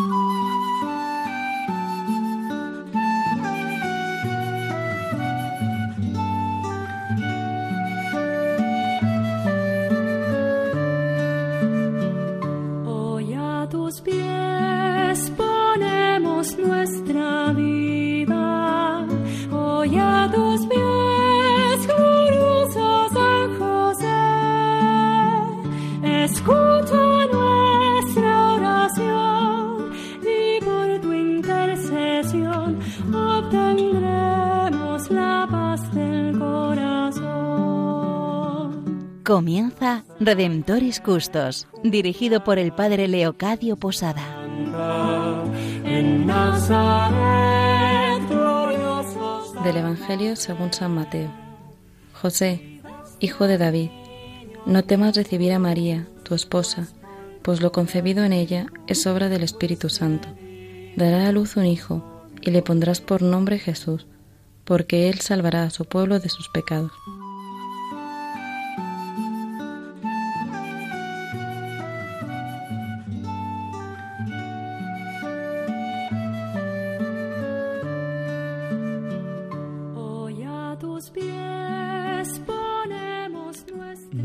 Música Comienza Redemptoris Custos, dirigido por el Padre Leocadio Posada. Del Evangelio según San Mateo. José, hijo de David, no temas recibir a María, tu esposa, pues lo concebido en ella es obra del Espíritu Santo. Dará a luz un hijo, y le pondrás por nombre Jesús, porque él salvará a su pueblo de sus pecados.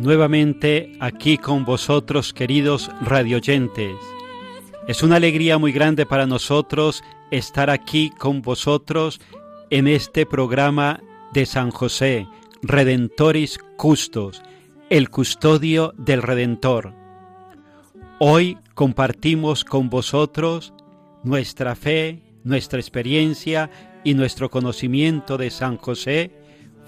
Nuevamente aquí con vosotros, queridos radioyentes. Es una alegría muy grande para nosotros estar aquí con vosotros en este programa de San José, Redentoris Custos, el custodio del Redentor. Hoy compartimos con vosotros nuestra fe, nuestra experiencia y nuestro conocimiento de San José,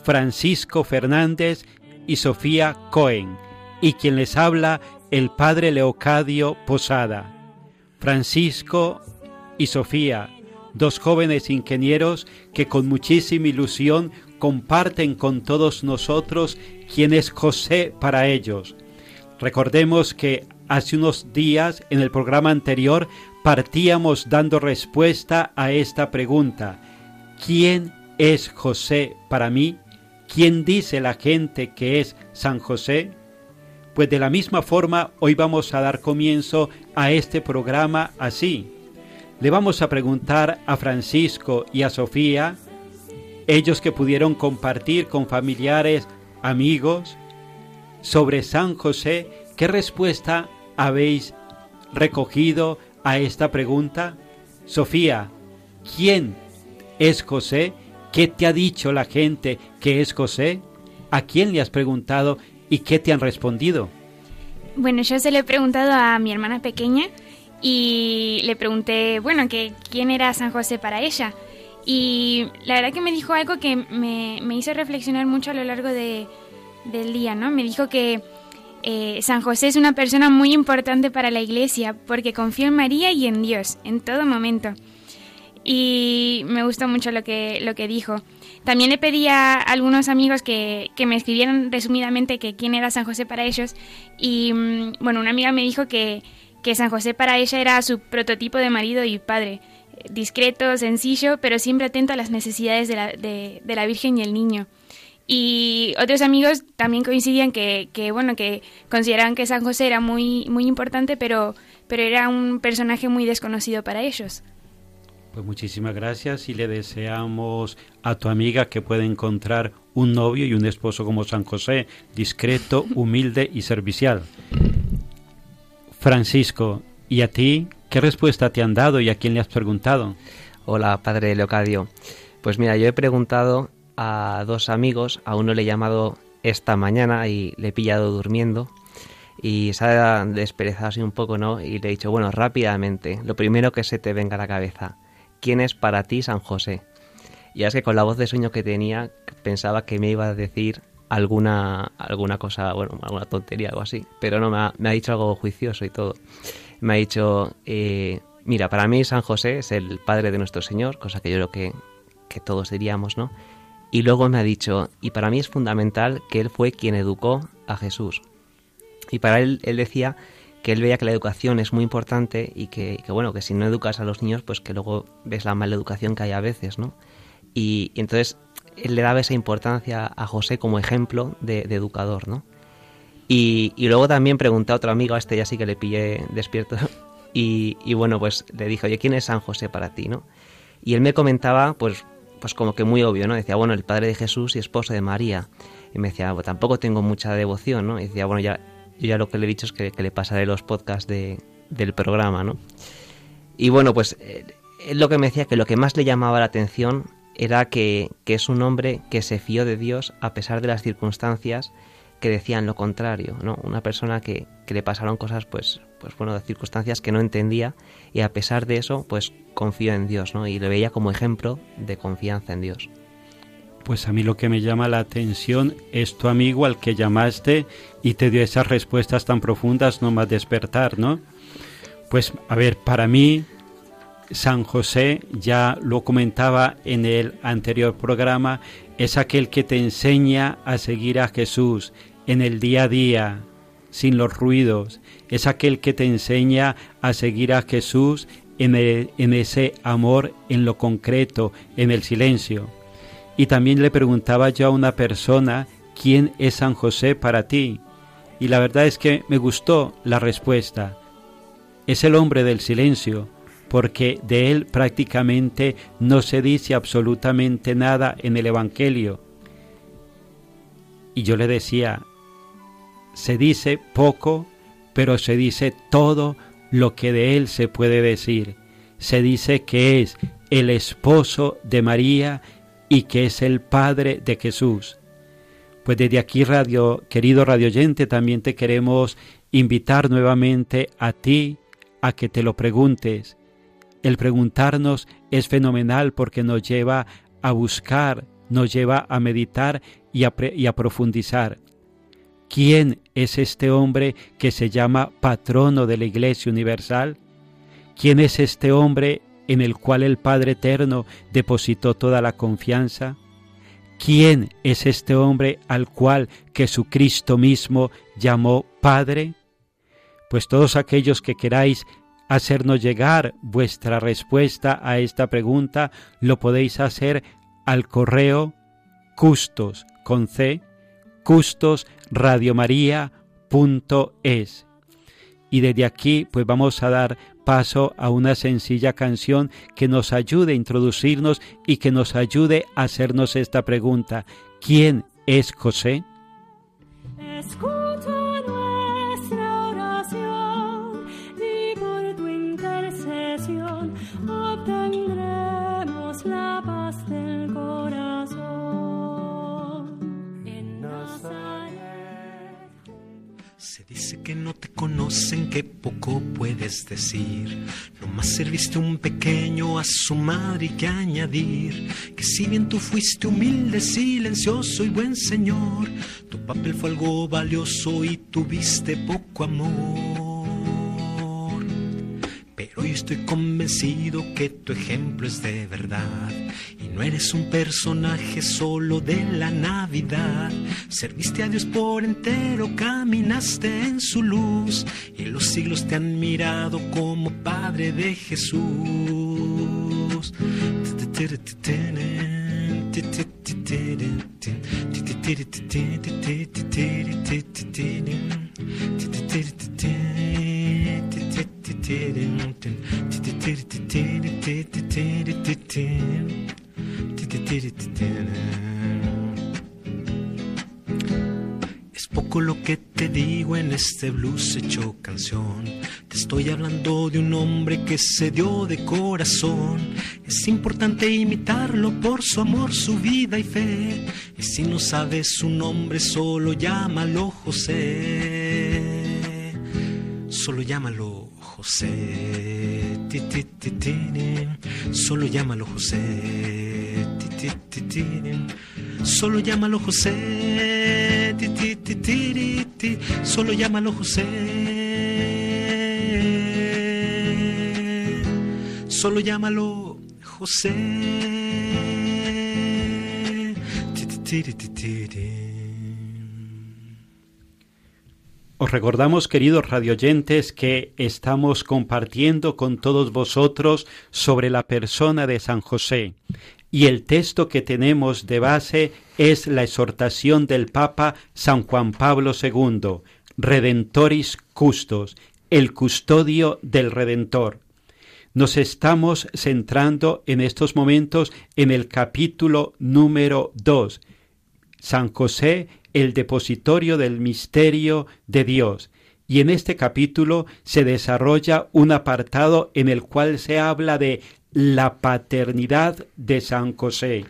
Francisco Fernández y Sofía Cohen, y quien les habla el padre Leocadio Posada. Francisco y Sofía, dos jóvenes ingenieros que con muchísima ilusión comparten con todos nosotros quién es José para ellos. Recordemos que hace unos días en el programa anterior partíamos dando respuesta a esta pregunta. ¿Quién es José para mí? ¿Quién dice la gente que es San José? Pues de la misma forma hoy vamos a dar comienzo a este programa así. Le vamos a preguntar a Francisco y a Sofía, ellos que pudieron compartir con familiares, amigos, sobre San José, ¿qué respuesta habéis recogido a esta pregunta? Sofía, ¿quién es José? ¿Qué te ha dicho la gente que es José? ¿A quién le has preguntado y qué te han respondido? Bueno, yo se lo he preguntado a mi hermana pequeña y le pregunté, bueno, que quién era San José para ella. Y la verdad que me dijo algo que me, hizo reflexionar mucho a lo largo de, del día, ¿no? Me dijo que eh, San José es una persona muy importante para la iglesia porque confía en María y en Dios en todo momento y me gustó mucho lo que, lo que dijo. También le pedí a algunos amigos que, que me escribieran resumidamente que quién era San José para ellos y mm, bueno, una amiga me dijo que, que San José para ella era su prototipo de marido y padre, discreto, sencillo, pero siempre atento a las necesidades de la, de la Virgen y el niño. Y otros amigos también coincidían que, que, bueno, que consideraban que San José era muy, muy importante, pero, pero era un personaje muy desconocido para ellos. Pues muchísimas gracias y le deseamos a tu amiga que pueda encontrar un novio y un esposo como San José, discreto, humilde y servicial. Francisco, ¿y a ti qué respuesta te han dado y a quién le has preguntado? Hola, padre Leocadio. Pues mira, yo he preguntado a dos amigos, a uno le he llamado esta mañana y le he pillado durmiendo y se ha desperezado así un poco, ¿no? Y le he dicho, bueno, rápidamente, lo primero que se te venga a la cabeza, ¿quién es para ti San José? Y es que con la voz de sueño que tenía pensaba que me iba a decir alguna, alguna cosa, bueno, alguna tontería, algo así, pero no, me ha, me ha dicho algo juicioso y todo. Me ha dicho, eh, mira, para mí San José es el Padre de nuestro Señor, cosa que yo creo que, que todos diríamos, ¿no? Y luego me ha dicho, y para mí es fundamental que Él fue quien educó a Jesús. Y para él, él decía que él veía que la educación es muy importante y que, bueno, que si no educas a los niños, pues que luego ves la mala educación que hay a veces, ¿no? Y, entonces él le daba esa importancia a José como ejemplo de, educador, ¿no? Y, luego también pregunté a otro amigo, a este ya sí que le pillé despierto, Y, y, bueno, pues le dije, oye, ¿quién es San José para ti, no? Y él me comentaba, pues, pues como que muy obvio, ¿no? Decía, bueno, el padre de Jesús y esposo de María. Y me decía, tampoco tengo mucha devoción, ¿no? Y decía, bueno, ya, yo ya lo que le he dicho es que, le pasaré los podcasts de, del programa, ¿no? Y bueno, pues eh, él lo que me decía que lo que más le llamaba la atención era que, que, es un hombre que se fió de Dios a pesar de las circunstancias que decían lo contrario, ¿no? Una persona que, que le pasaron cosas, pues, pues bueno, de circunstancias que no entendía y a pesar de eso, pues confió en Dios, ¿no? Y le veía como ejemplo de confianza en Dios. Pues a mí lo que me llama la atención es tu amigo al que llamaste y te dio esas respuestas tan profundas, no más despertar, ¿no? Pues a ver, para mí San José, ya lo comentaba en el anterior programa, es aquel que te enseña a seguir a Jesús en el día a día, sin los ruidos. Es aquel que te enseña a seguir a Jesús en, en ese amor, en lo concreto, en el silencio. Y también le preguntaba yo a una persona, ¿quién es San José para ti? Y la verdad es que me gustó la respuesta. Es el hombre del silencio, porque de él prácticamente no se dice absolutamente nada en el Evangelio. Y yo le decía, se dice poco, pero se dice todo lo que de él se puede decir. Se dice que es el esposo de María y que es el Padre de Jesús. Pues desde aquí, radio, querido radioyente, también te queremos invitar nuevamente a ti a que te lo preguntes. El preguntarnos es fenomenal porque nos lleva a buscar, nos lleva a meditar y a, y a profundizar. ¿Quién es este hombre que se llama patrono de la Iglesia Universal? ¿Quién es este hombre en el cual el Padre Eterno depositó toda la confianza? ¿Quién es este hombre al cual Jesucristo mismo llamó Padre? Pues todos aquellos que queráis hacernos llegar vuestra respuesta a esta pregunta, lo podéis hacer al correo custos con c custos radiomaria.es. Y desde aquí pues vamos a dar paso a una sencilla canción que nos ayude a introducirnos y que nos ayude a hacernos esta pregunta. ¿Quién es José? Dice que no te conocen, que poco puedes decir. Nomás serviste un pequeño a su madre y que añadir. Que si bien tú fuiste humilde, silencioso y buen señor, tu papel fue algo valioso y tuviste poco amor. Estoy convencido que tu ejemplo es de verdad y no eres un personaje solo de la Navidad. Serviste a Dios por entero, caminaste en su luz y los siglos te han mirado como Padre de Jesús. Es poco lo que te digo en este blues hecho canción. Te estoy hablando de un hombre que se dio de corazón. Es importante imitarlo por su amor, su vida y fe. Y si no sabes su nombre, solo llámalo José. Solo llámalo José. Solo llámalo José. Solo llámalo José. Solo llámalo José. Solo llámalo José. Os recordamos, queridos radioyentes, que estamos compartiendo con todos vosotros sobre la persona de San José. Y el texto que tenemos de base es la exhortación del Papa San Juan Pablo II, Redentoris Custos, el custodio del Redentor. Nos estamos centrando en estos momentos en el capítulo número 2. San José, el depositorio del misterio de Dios. Y en este capítulo se desarrolla un apartado en el cual se habla de la paternidad de San José.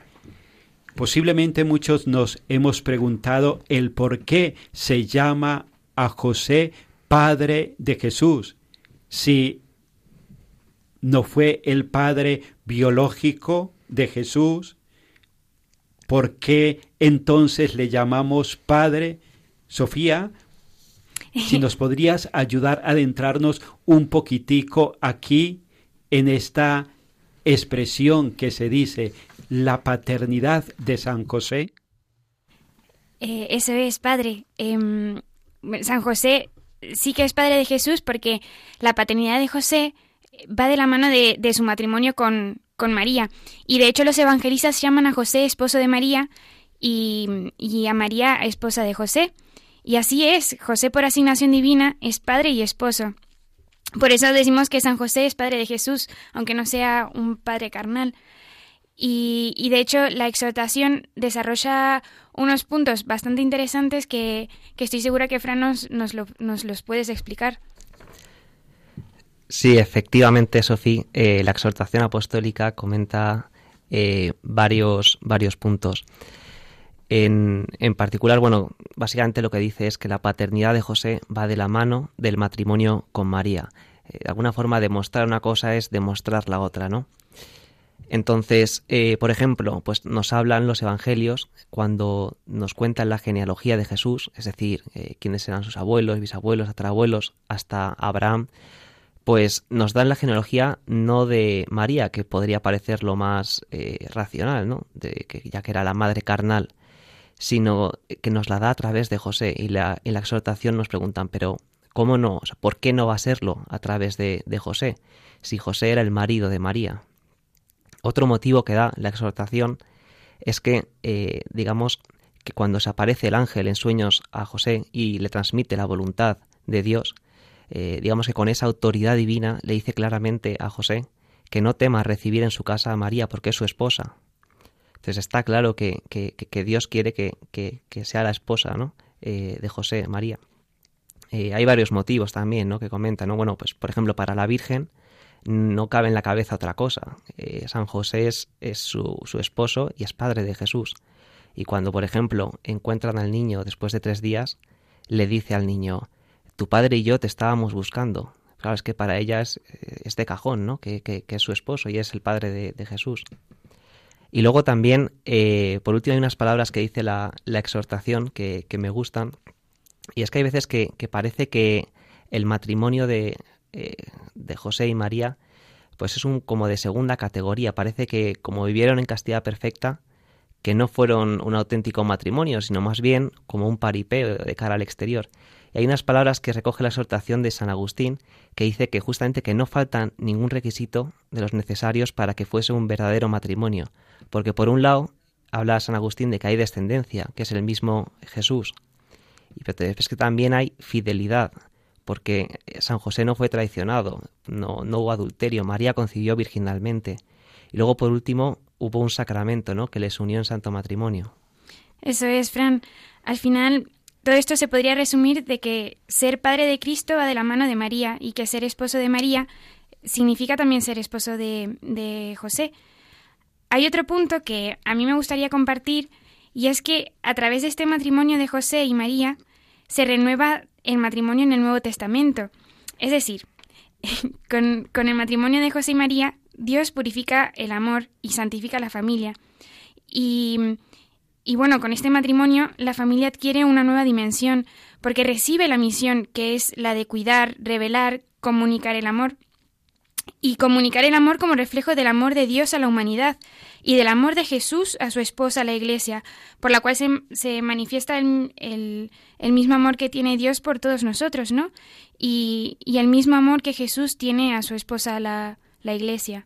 Posiblemente muchos nos hemos preguntado el por qué se llama a José Padre de Jesús, si no fue el Padre biológico de Jesús, ¿por qué entonces le llamamos Padre? Sofía, si nos podrías ayudar a adentrarnos un poquitico aquí en esta expresión que se dice la paternidad de San José. Eh, eso es, padre. Em, San José sí que es padre de Jesús porque la paternidad de José va de la mano de, su matrimonio con, con, María. Y de hecho los evangelistas llaman a José esposo de María y, a María esposa de José. Y así es, José por asignación divina es padre y esposo. Por eso decimos que San José es padre de Jesús, aunque no sea un padre carnal. Y, de hecho la exhortación desarrolla unos puntos bastante interesantes que, que estoy segura que Fran nos, nos, nos, los puedes explicar. Sí, efectivamente, Sofía, eh, la exhortación apostólica comenta eh, varios, varios puntos. En, en, particular, bueno, básicamente lo que dice es que la paternidad de José va de la mano del matrimonio con María. Eh, de alguna forma, demostrar una cosa es demostrar la otra, ¿no? Entonces, eh, por ejemplo, pues nos hablan los evangelios cuando nos cuentan la genealogía de Jesús, es decir, quiénes eran sus abuelos, bisabuelos, tatarabuelos, hasta Abraham, pues nos dan la genealogía no de María, que podría parecer lo más racional, ¿no? De que ya que era la madre carnal sino que nos la da a través de José. Y la, en la exhortación nos preguntan, pero ¿cómo no? ¿Por qué no va a serlo a través de, José? Si José era el marido de María. Otro motivo que da la exhortación es que, eh, digamos, que cuando se aparece el ángel en sueños a José y le transmite la voluntad de Dios, eh, digamos que con esa autoridad divina le dice claramente a José que no tema recibir en su casa a María porque es su esposa, entonces está claro que, Dios quiere que, sea la esposa ¿no? Eh, de José María. Eh, hay varios motivos también ¿no? que comentan. ¿no? Bueno, pues por ejemplo, para la Virgen no cabe en la cabeza otra cosa. San José es, su, su, esposo y es padre de Jesús. Y cuando, por ejemplo, encuentran al niño después de tres días, le dice al niño, tu padre y yo te estábamos buscando. Claro, es que para ella es, de cajón, ¿no? Que, es su esposo y es el padre de Jesús. Y luego también, eh, por último, hay unas palabras que dice la, exhortación que, me gustan. Y es que hay veces que, parece que el matrimonio de, eh, de, José y María pues es un como de segunda categoría. Parece que como vivieron en castidad perfecta, que no fueron un auténtico matrimonio, sino más bien como un paripeo de cara al exterior. Y hay unas palabras que recoge la exhortación de San Agustín que dice que justamente que no faltan ningún requisito de los necesarios para que fuese un verdadero matrimonio, porque por un lado habla San Agustín de que hay descendencia, que es el mismo Jesús, y pero es que también hay fidelidad, porque San José no fue traicionado, no, no hubo adulterio, María concibió virginalmente. Y luego, por último, hubo un sacramento, ¿no?, que les unió en santo matrimonio. Eso es, Fran. Al final, todo esto se podría resumir de que ser padre de Cristo va de la mano de María y que ser esposo de María significa también ser esposo de, de José. Hay otro punto que a mí me gustaría compartir y es que a través de este matrimonio de José y María se renueva el matrimonio en el Nuevo Testamento. Es decir, con, el matrimonio de José y María, Dios purifica el amor y santifica la familia. Y, y bueno, con este matrimonio la familia adquiere una nueva dimensión porque recibe la misión que es la de cuidar, revelar, comunicar el amor y comunicar el amor como reflejo del amor de Dios a la humanidad y del amor de Jesús a su esposa, la Iglesia, por la cual se, manifiesta el, mismo amor que tiene Dios por todos nosotros, ¿no? Y, el mismo amor que Jesús tiene a su esposa, la, la Iglesia.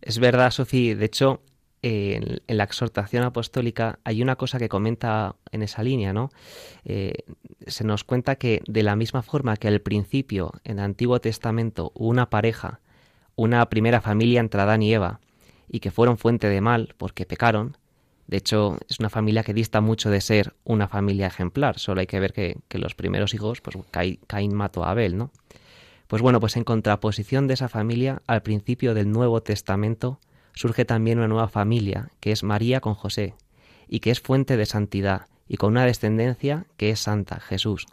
Es verdad, Sofía. De hecho, en, la exhortación apostólica hay una cosa que comenta en esa línea, ¿no? Eh, se nos cuenta que de la misma forma que al principio en el Antiguo Testamento hubo una pareja, una primera familia entre Adán y Eva, y que fueron fuente de mal porque pecaron, de hecho, es una familia que dista mucho de ser una familia ejemplar. Solo hay que ver que, los primeros hijos, pues Caín mató a Abel, ¿no? Pues bueno, pues en contraposición de esa familia, al principio del Nuevo Testamento surge también una nueva familia, que es María con José, y que es fuente de santidad, y con una descendencia que es santa, Jesús.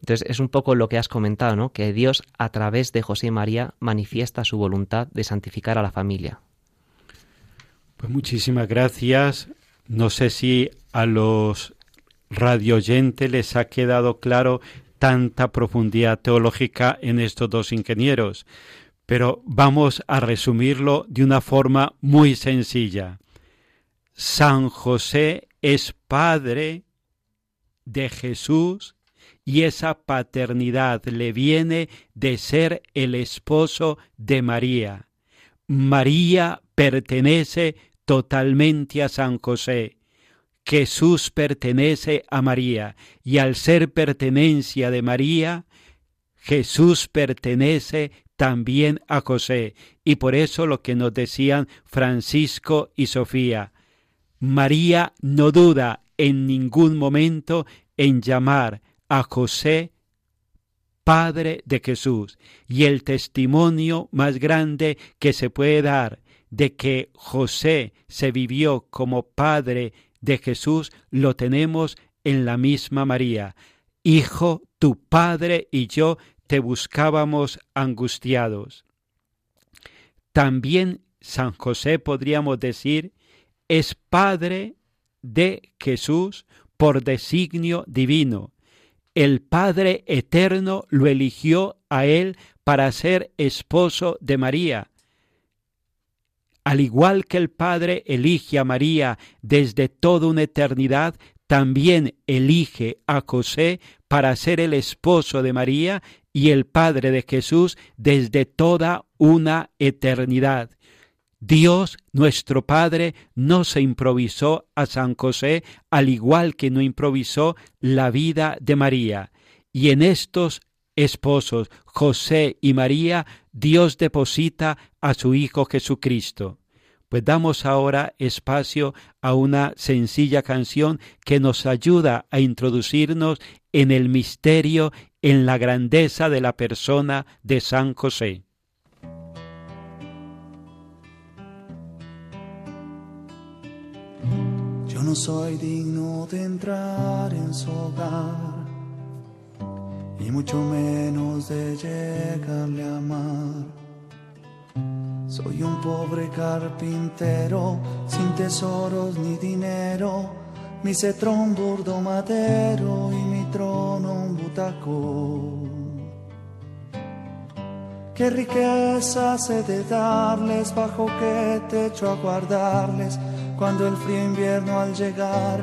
Entonces es un poco lo que has comentado, ¿no? Que Dios a través de José y María manifiesta su voluntad de santificar a la familia. Pues muchísimas gracias. No sé si a los radioyentes les ha quedado claro tanta profundidad teológica en estos dos ingenieros, pero vamos a resumirlo de una forma muy sencilla. San José es padre de Jesús y esa paternidad le viene de ser el esposo de María. María pertenece totalmente a San José. Jesús pertenece a María y al ser pertenencia de María, Jesús pertenece también a José. Y por eso lo que nos decían Francisco y Sofía, María no duda en ningún momento en llamar a José Padre de Jesús. Y el testimonio más grande que se puede dar de que José se vivió como Padre de Jesús lo tenemos en la misma María. Hijo, tu Padre y yo te buscábamos angustiados. También San José podríamos decir es Padre de Jesús por designio divino el Padre Eterno lo eligió a él para ser esposo de María. Al igual que el Padre elige a María desde toda una eternidad, también elige a José para ser el esposo de María y el Padre de Jesús desde toda una eternidad. Dios, nuestro Padre, no se improvisó a San José, al igual que no improvisó la vida de María. Y en estos esposos, José y María, Dios deposita a su Hijo Jesucristo. Pues damos ahora espacio a una sencilla canción que nos ayuda a introducirnos en el misterio, en la grandeza de la persona de San José. no soy digno de entrar en su hogar y mucho menos de llegarle a amar. Soy un pobre carpintero sin tesoros ni dinero, mi cetro un burdo madero y mi trono un butaco. Qué riqueza he de darles, bajo qué techo a guardarles cuando el frío invierno al llegar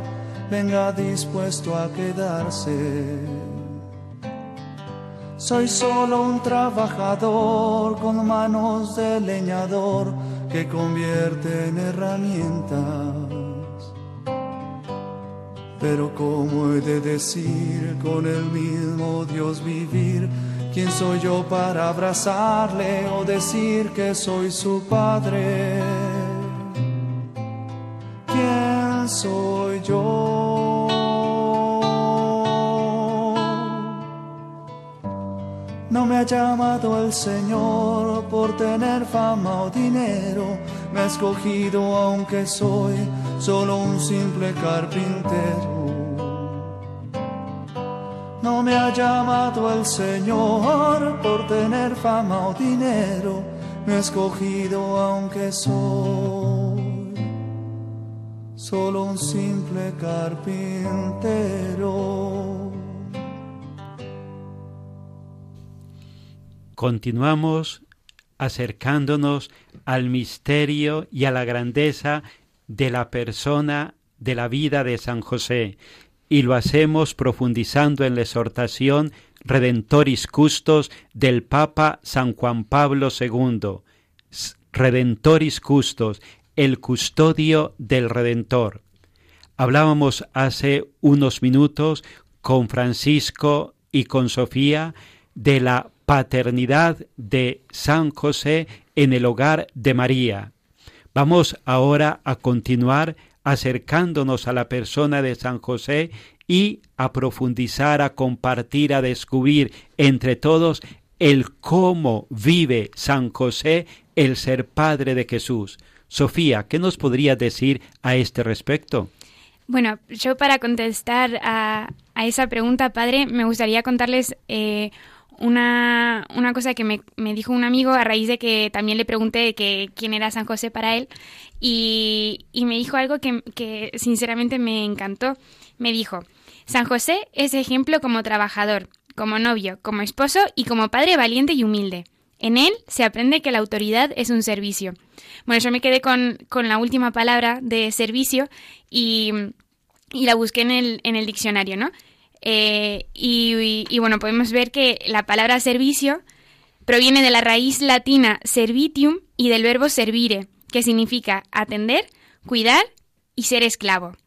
venga dispuesto a quedarse. Soy solo un trabajador con manos de leñador que convierte en herramientas. Pero ¿cómo he de decir con el mismo Dios vivir? ¿Quién soy yo para abrazarle o decir que soy su padre? soy yo. No me ha llamado el Señor por tener fama o dinero, me ha escogido aunque soy solo un simple carpintero. No me ha llamado el Señor por tener fama o dinero, me ha escogido aunque soy solo un simple carpintero. Continuamos acercándonos al misterio y a la grandeza de la persona de la vida de San José y lo hacemos profundizando en la exhortación Redentoris Custos del Papa San Juan Pablo II. Redentoris Custos, el custodio del Redentor. Hablábamos hace unos minutos con Francisco y con Sofía de la paternidad de San José en el hogar de María. Vamos ahora a continuar acercándonos a la persona de San José y a profundizar, a compartir, a descubrir entre todos el cómo vive San José el ser padre de Jesús. Sofía, ¿qué nos podría decir a este respecto? Bueno, yo para contestar a, esa pregunta, padre, me gustaría contarles eh, una, una, cosa que me, dijo un amigo a raíz de que también le pregunté que quién era San José para él y, me dijo algo que, que sinceramente me encantó. Me dijo, San José es ejemplo como trabajador, como novio, como esposo y como padre valiente y humilde. En él se aprende que la autoridad es un servicio. Bueno, yo me quedé con, la última palabra de servicio y, la busqué en el, en el diccionario, ¿no? Eh, y, bueno, podemos ver que la palabra servicio proviene de la raíz latina servitium y del verbo servire, que significa atender, cuidar y ser esclavo.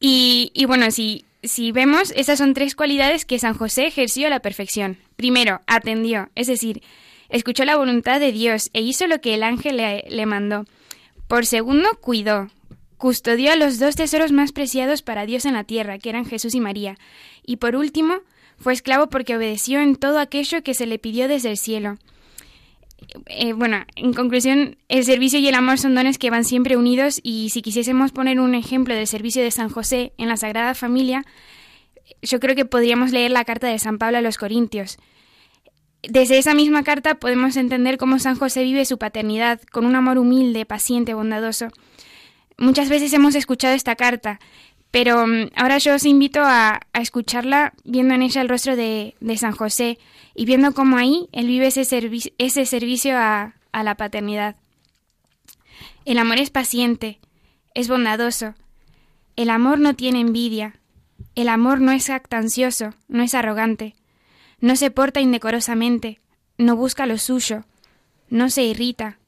Y, y bueno, si, si vemos, esas son tres cualidades que San José ejerció a la perfección. Primero, atendió, es decir, escuchó la voluntad de Dios e hizo lo que el ángel le, mandó. Por segundo, cuidó, custodió a los dos tesoros más preciados para Dios en la tierra, que eran Jesús y María. Y por último, fue esclavo porque obedeció en todo aquello que se le pidió desde el cielo. Eh, bueno, en conclusión, el servicio y el amor son dones que van siempre unidos y si quisiésemos poner un ejemplo del servicio de San José en la Sagrada Familia, yo creo que podríamos leer la carta de San Pablo a los Corintios. Desde esa misma carta podemos entender cómo San José vive su paternidad con un amor humilde, paciente, bondadoso. Muchas veces hemos escuchado esta carta, pero mm, ahora yo os invito a, escucharla viendo en ella el rostro de, San José y viendo cómo ahí él vive ese, servicio a, a la paternidad. El amor es paciente, es bondadoso. El amor no tiene envidia. El amor no es actancioso, no es arrogante no se porta indecorosamente, no busca lo suyo, no se irrita,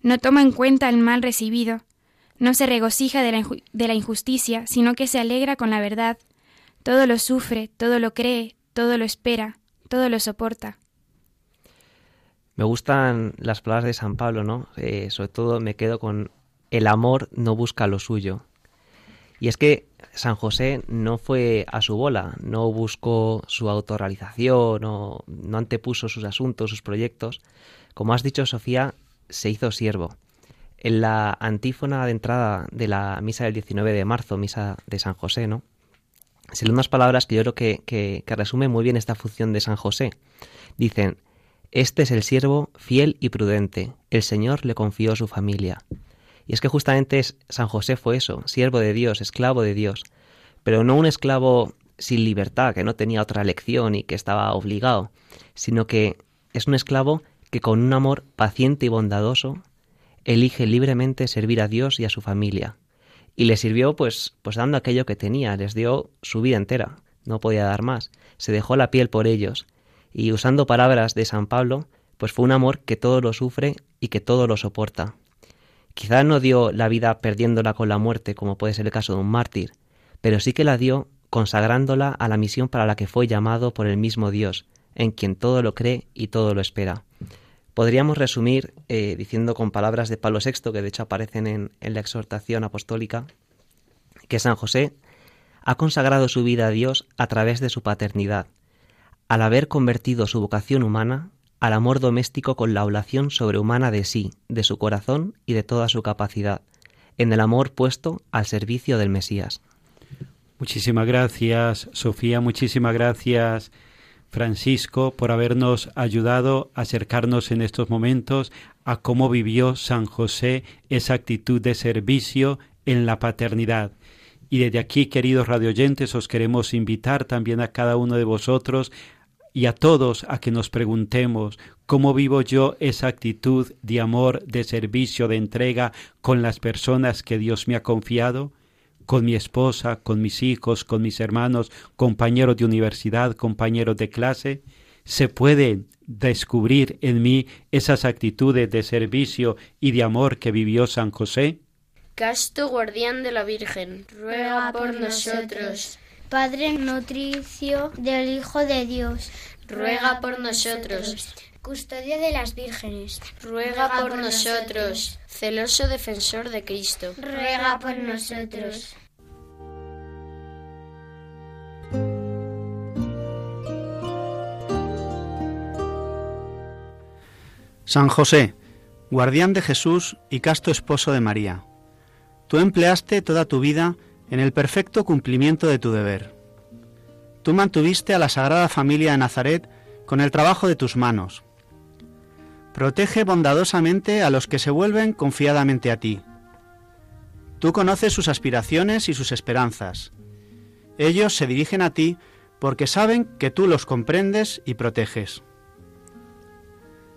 no toma en cuenta el mal recibido, no se regocija de la, injusticia, sino que se alegra con la verdad, todo lo sufre, todo lo cree, todo lo espera, todo lo soporta. Me gustan las palabras de San Pablo, ¿no? Eh, sobre todo me quedo con el amor no busca lo suyo. Y es que San José no fue a su bola, no buscó su autorrealización, no, no antepuso sus asuntos, sus proyectos. Como has dicho, Sofía, se hizo siervo. En la antífona de entrada de la misa del 19 de marzo, misa de San José, ¿no? Se unas palabras que yo creo que, que, que resumen muy bien esta función de San José. Dicen, este es el siervo fiel y prudente, el Señor le confió su familia. Y es que justamente San José fue eso, siervo de Dios, esclavo de Dios, pero no un esclavo sin libertad, que no tenía otra elección y que estaba obligado, sino que es un esclavo que con un amor paciente y bondadoso elige libremente servir a Dios y a su familia. Y le sirvió pues, pues dando aquello que tenía, les dio su vida entera, no podía dar más, se dejó la piel por ellos, y usando palabras de San Pablo, pues fue un amor que todo lo sufre y que todo lo soporta. Quizá no dio la vida perdiéndola con la muerte, como puede ser el caso de un mártir, pero sí que la dio consagrándola a la misión para la que fue llamado por el mismo Dios, en quien todo lo cree y todo lo espera. Podríamos resumir eh, diciendo con palabras de Pablo VI, que de hecho aparecen en, en la exhortación apostólica, que San José ha consagrado su vida a Dios a través de su paternidad, al haber convertido su vocación humana al amor doméstico con la oblación sobrehumana de sí, de su corazón y de toda su capacidad, en el amor puesto al servicio del Mesías. Muchísimas gracias, Sofía, muchísimas gracias, Francisco, por habernos ayudado a acercarnos en estos momentos a cómo vivió San José esa actitud de servicio en la paternidad. Y desde aquí, queridos radioyentes, os queremos invitar también a cada uno de vosotros y a todos a que nos preguntemos cómo vivo yo esa actitud de amor, de servicio, de entrega con las personas que Dios me ha confiado, con mi esposa, con mis hijos, con mis hermanos, compañeros de universidad, compañeros de clase. Se pueden descubrir en mí esas actitudes de servicio y de amor que vivió San José? Casto guardián de la Virgen, ruega por nosotros. Padre nutricio del Hijo de Dios, ruega por nosotros. Custodio de las vírgenes, ruega por nosotros. Celoso defensor de Cristo, ruega por nosotros. San José, guardián de Jesús y casto esposo de María, tú empleaste toda tu vida en el perfecto cumplimiento de tu deber. Tú mantuviste a la Sagrada Familia de Nazaret con el trabajo de tus manos. Protege bondadosamente a los que se vuelven confiadamente a ti. Tú conoces sus aspiraciones y sus esperanzas. Ellos se dirigen a ti porque saben que tú los comprendes y proteges.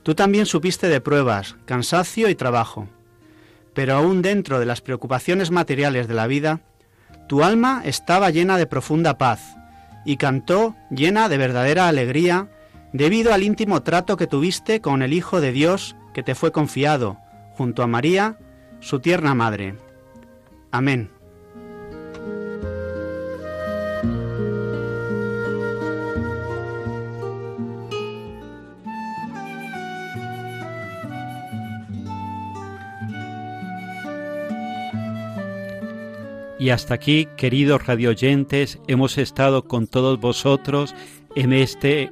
Tú también supiste de pruebas, cansancio y trabajo, pero aún dentro de las preocupaciones materiales de la vida, tu alma estaba llena de profunda paz y cantó llena de verdadera alegría debido al íntimo trato que tuviste con el Hijo de Dios que te fue confiado, junto a María, su tierna madre. Amén. Y hasta aquí, queridos radioyentes, hemos estado con todos vosotros en este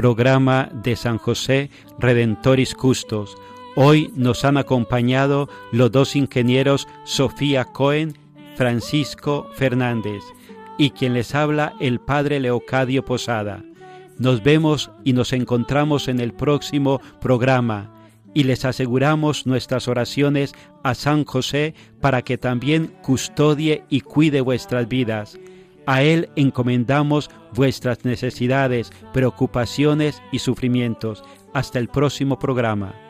programa de San José Redentoris Custos. Hoy nos han acompañado los dos ingenieros Sofía Cohen, Francisco Fernández y quien les habla el Padre Leocadio Posada. Nos vemos y nos encontramos en el próximo programa y les aseguramos nuestras oraciones a San José para que también custodie y cuide vuestras vidas. A Él encomendamos vuestras necesidades, preocupaciones y sufrimientos. Hasta el próximo programa.